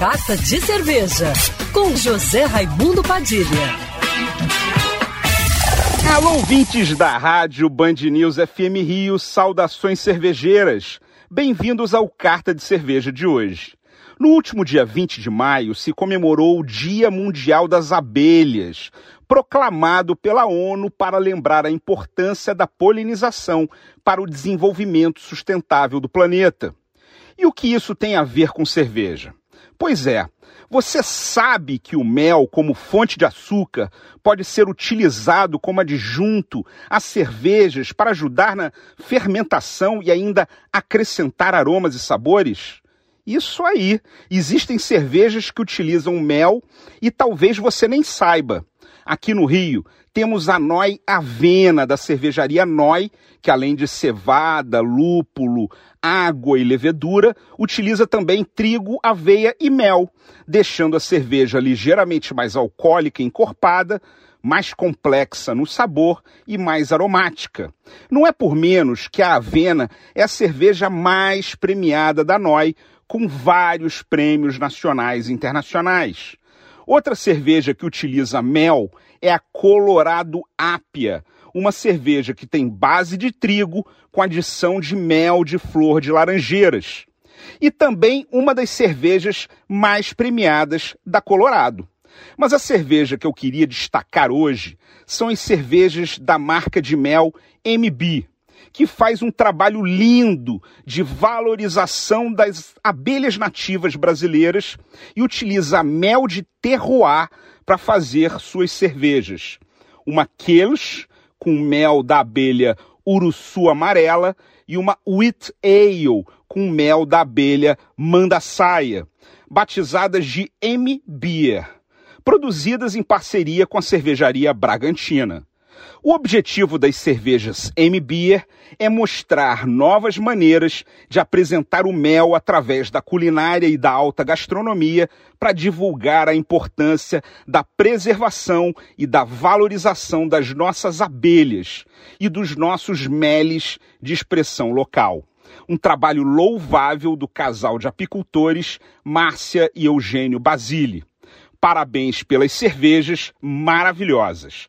Carta de Cerveja, com José Raimundo Padilha. Alô, ouvintes da rádio Band News FM Rio, saudações cervejeiras. Bem-vindos ao Carta de Cerveja de hoje. No último dia 20 de maio se comemorou o Dia Mundial das Abelhas, proclamado pela ONU para lembrar a importância da polinização para o desenvolvimento sustentável do planeta. E o que isso tem a ver com cerveja? Pois é, você sabe que o mel, como fonte de açúcar, pode ser utilizado como adjunto a cervejas para ajudar na fermentação e ainda acrescentar aromas e sabores? Isso aí. Existem cervejas que utilizam mel e talvez você nem saiba. Aqui no Rio, temos a Noi Avena, da cervejaria Noi, que além de cevada, lúpulo, água e levedura, utiliza também trigo, aveia e mel, deixando a cerveja ligeiramente mais alcoólica e encorpada, mais complexa no sabor e mais aromática. Não é por menos que a Avena é a cerveja mais premiada da Noi, com vários prêmios nacionais e internacionais. Outra cerveja que utiliza mel é a Colorado Apia, uma cerveja que tem base de trigo com adição de mel de flor de laranjeiras. E também uma das cervejas mais premiadas da Colorado. Mas a cerveja que eu queria destacar hoje são as cervejas da marca de mel MB, que faz um trabalho lindo de valorização das abelhas nativas brasileiras e utiliza mel de terroir para fazer suas cervejas. Uma Quelch com mel da abelha uruçu amarela e uma Wheat Ale com mel da abelha mandaçaia, batizadas de M Beer, produzidas em parceria com a cervejaria Bragantina. O objetivo das cervejas M-Beer é mostrar novas maneiras de apresentar o mel através da culinária e da alta gastronomia para divulgar a importância da preservação e da valorização das nossas abelhas e dos nossos meles de expressão local. Um trabalho louvável do casal de apicultores Márcia e Eugênio Basile. Parabéns pelas cervejas maravilhosas.